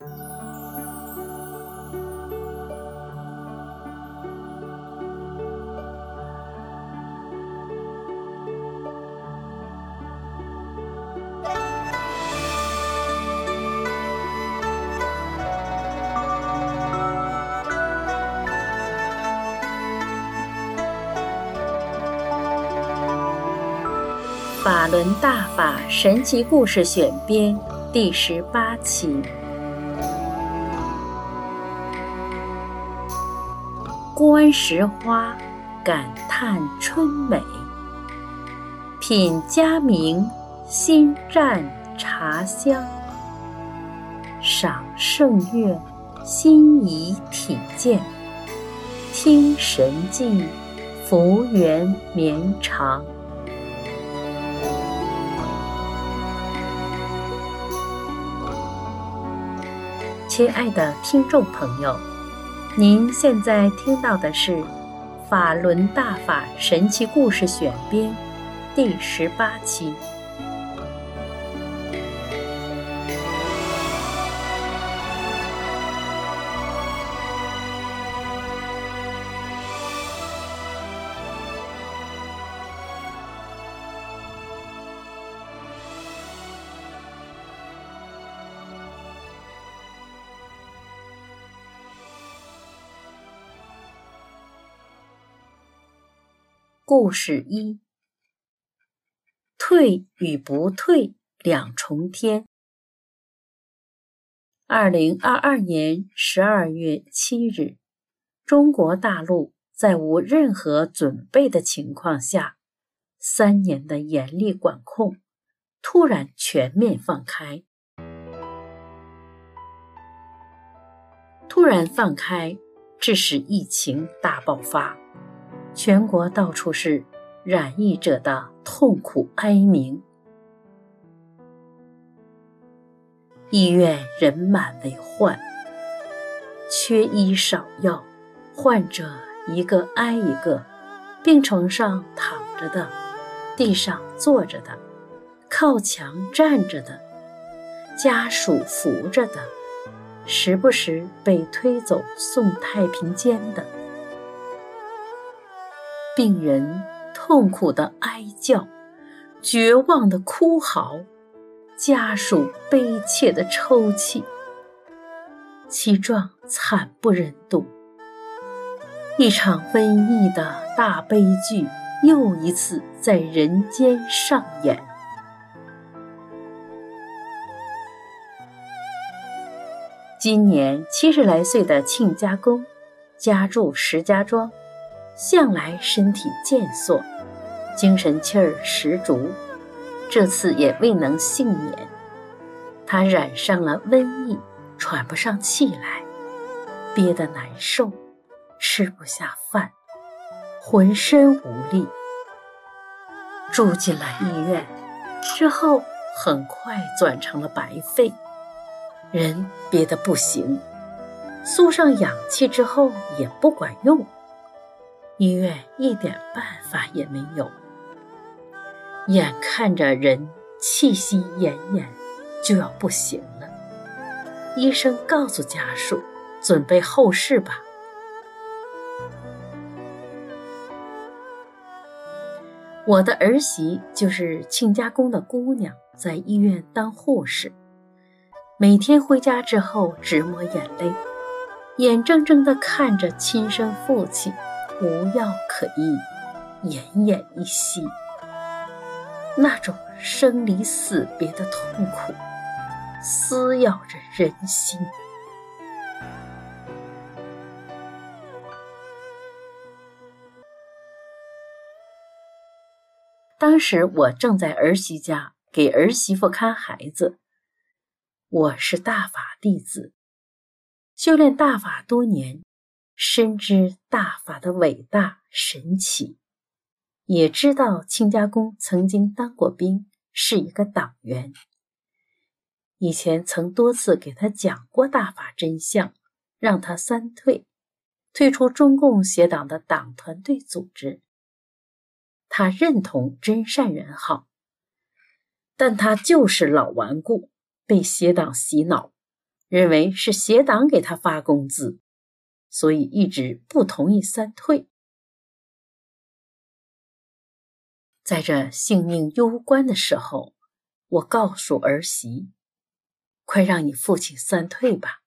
法轮大法神奇故事选编第十八期。观石花，感叹春美；品佳茗，心占茶香；赏圣月，心怡体健；听神迹，福缘绵长。亲爱的听众朋友，您现在听到的是《法轮大法神奇故事选编》第十八期。故事一：退与不退两重天。二零二二年十二月七日，中国大陆在无任何准备的情况下，三年的严厉管控突然全面放开。突然放开，致使疫情大爆发。全国到处是染疫者的痛苦哀鸣，医院人满为患，缺医少药，患者一个挨一个，病床上躺着的，地上坐着的，靠墙站着的，家属扶着的，时不时被推走送太平间的。病人痛苦的哀叫，绝望的哭嚎，家属悲切的抽泣，其状惨不忍睹。一场瘟疫的大悲剧又一次在人间上演。今年七十来岁的亲家公，家住石家庄。向来身体健硕，精神气儿十足，这次也未能幸免。他染上了瘟疫，喘不上气来，憋得难受，吃不下饭，浑身无力，住进了医院。之后很快转成了白肺，人憋得不行，输上氧气之后也不管用。医院一点办法也没有，眼看着人气息奄奄，就要不行了。医生告诉家属：“准备后事吧。”我的儿媳就是亲家公的姑娘，在医院当护士，每天回家之后直抹眼泪，眼睁睁地看着亲生父亲。无药可医，奄奄一息，那种生离死别的痛苦，撕咬着人心。当时我正在儿媳家给儿媳妇看孩子，我是大法弟子，修炼大法多年。深知大法的伟大神奇，也知道亲家公曾经当过兵，是一个党员。以前曾多次给他讲过大法真相，让他三退，退出中共邪党的党团队组织。他认同真善人好，但他就是老顽固，被邪党洗脑，认为是邪党给他发工资，所以一直不同意三退。在这性命攸关的时候，我告诉儿媳：“快让你父亲三退吧，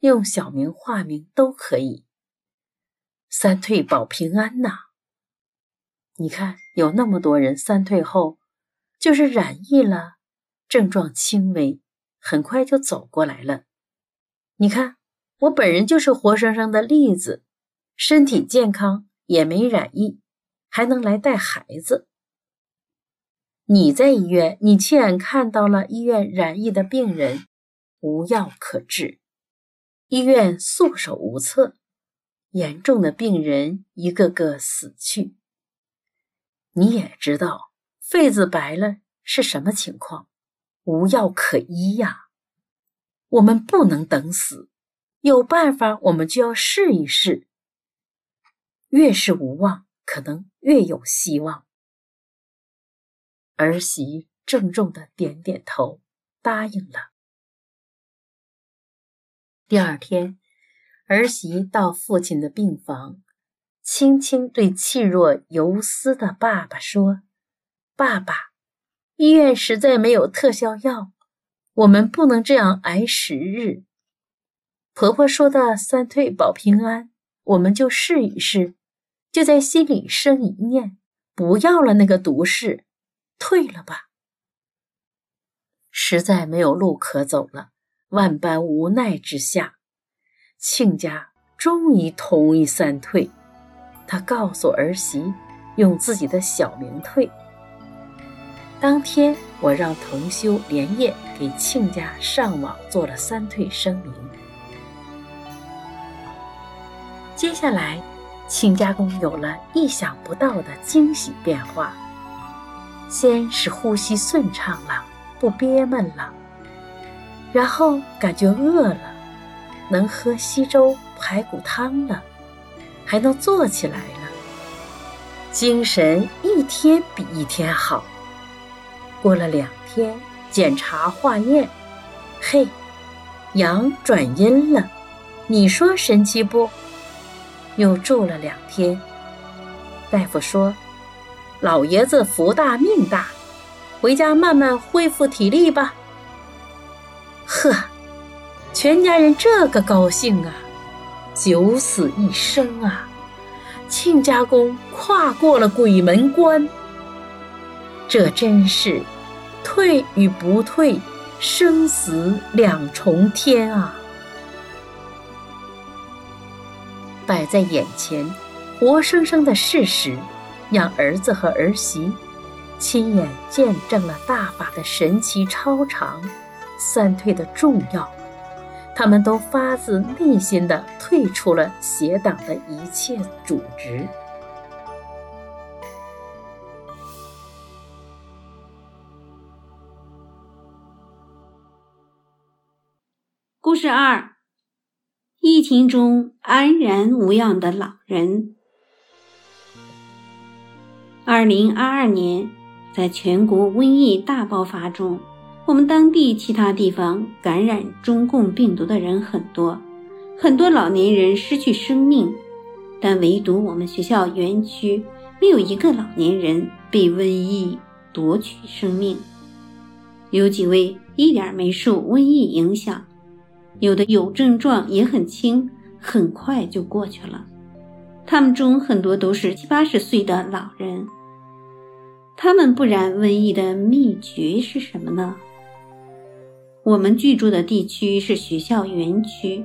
用小名、化名都可以。三退保平安呐！你看，有那么多人三退后，就是染疫了，症状轻微，很快就走过来了。你看，我本人就是活生生的例子，身体健康，也没染疫，还能来带孩子。”你在医院，你亲眼看到了医院染疫的病人无药可治，医院束手无策，严重的病人一个个死去。你也知道，痱子白了是什么情况，无药可医呀。我们不能等死，有办法我们就要试一试。越是无望，可能越有希望。儿媳郑重的点点头，答应了。第二天，儿媳到父亲的病房，轻轻对气若游丝的爸爸说：“爸爸，医院实在没有特效药，我们不能这样挨十日。婆婆说的三退保平安，我们就试一试，就在心里生一念，不要了那个毒誓。”退了吧，实在没有路可走了。万般无奈之下，亲家终于同意三退。他告诉儿媳，用自己的小名退。当天，我让同修连夜给亲家上网做了三退声明。接下来，亲家公有了意想不到的惊喜变化。先是呼吸顺畅了，不憋闷了，然后感觉饿了，能喝稀粥排骨汤了，还能坐起来了，精神一天比一天好。过了两天检查化验，嘿，阳转阴了，你说神奇不？又住了两天，大夫说。老爷子福大命大，回家慢慢恢复体力吧。呵，全家人这个高兴啊！九死一生啊！亲家公跨过了鬼门关，这真是退与不退，生死两重天啊！摆在眼前，活生生的事实。让儿子和儿媳亲眼见证了大法的神奇超常，三退的重要，他们都发自内心的退出了邪党的一切组织。故事二：疫情中安然无恙的老人。二零二二年，在全国瘟疫大爆发中，我们当地其他地方感染中共病毒的人很多，很多老年人失去生命，但唯独我们学校园区没有一个老年人被瘟疫夺取生命。有几位一点没受瘟疫影响，有的有症状也很轻，很快就过去了。他们中很多都是七八十岁的老人。他们不染瘟疫的秘诀是什么呢？我们居住的地区是学校园区，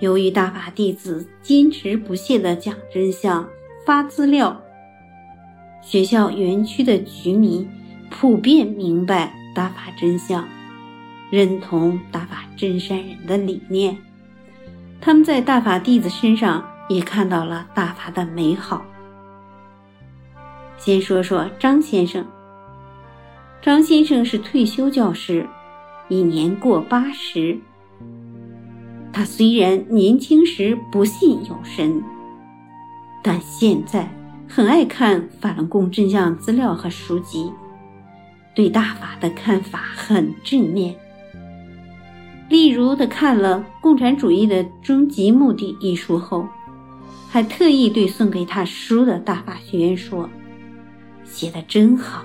由于大法弟子坚持不懈地讲真相、发资料，学校园区的居民普遍明白大法真相，认同大法真善人的理念。他们在大法弟子身上也看到了大法的美好。先说说张先生。张先生是退休教师，已年过八十。他虽然年轻时不信有神，但现在很爱看法轮功真相资料和书籍，对大法的看法很正面。例如，他看了《共产主义的终极目的》一书后，还特意对送给他书的大法学员说：“写的真好。”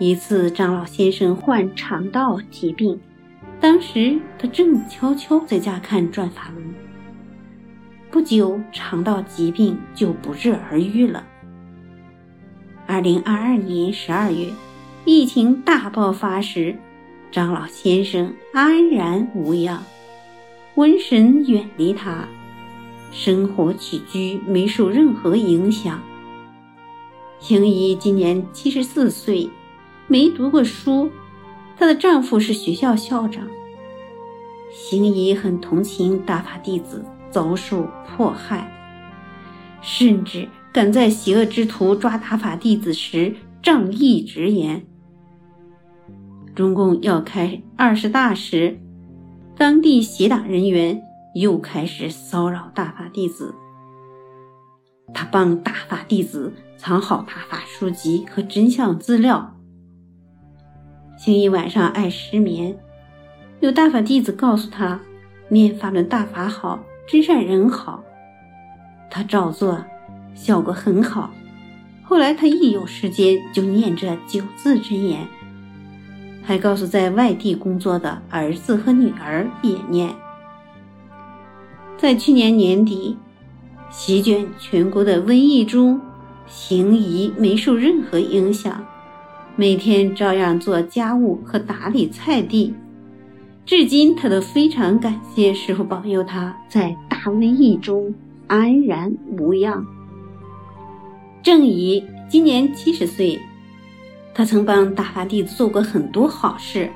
一次，张老先生患肠道疾病，当时他正悄悄在家看转法轮，不久，肠道疾病就不治而愈了。二零二二年十二月，疫情大爆发时。张老先生安然无恙，瘟神远离他，生活起居没受任何影响。邢姨今年七十四岁，没读过书，她的丈夫是学校校长。邢姨很同情大法弟子遭受迫害，甚至敢在邪恶之徒抓大法弟子时仗义直言。中共要开二十大时，当地邪党人员又开始骚扰大法弟子。他帮大法弟子藏好大法书籍和真相资料。星一晚上爱失眠，有大法弟子告诉他念法轮大法好，真善人好，他照做，效果很好。后来他一有时间就念这九字真言。还告诉在外地工作的儿子和女儿也念。在去年年底，席卷全国的瘟疫中，行医没受任何影响，每天照样做家务和打理菜地。至今，他都非常感谢师傅保佑他在大瘟疫中安然无恙。郑姨今年七十岁。他曾帮大法弟子做过很多好事，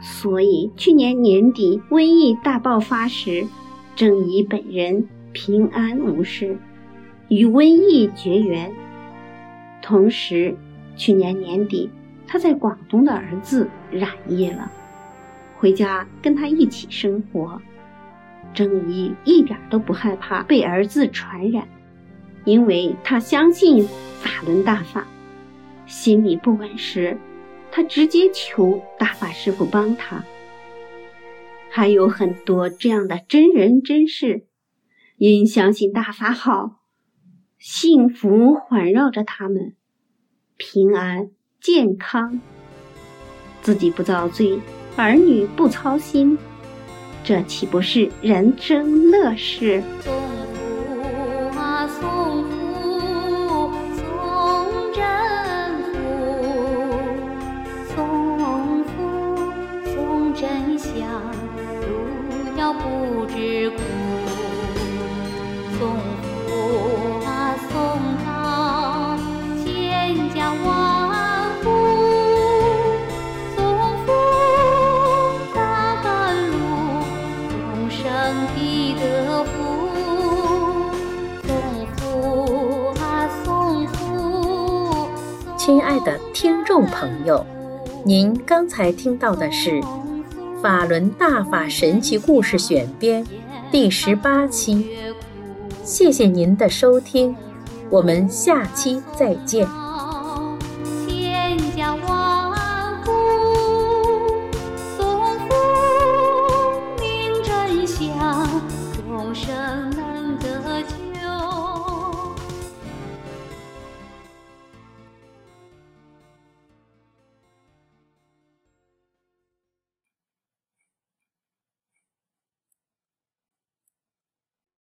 所以去年年底瘟疫大爆发时，郑怡本人平安无事，与瘟疫绝缘。同时，去年年底他在广东的儿子染疫了，回家跟他一起生活。郑怡一点都不害怕被儿子传染，因为他相信法轮大法。心里不稳时，他直接求大法师傅帮他。还有很多这样的真人真事，因相信大法好，幸福环绕着他们，平安健康，自己不遭罪，儿女不操心，这岂不是人生乐事？朋友，您刚才听到的是。《法轮大法神奇故事选编》第十八期，谢谢您的收听，我们下期再见。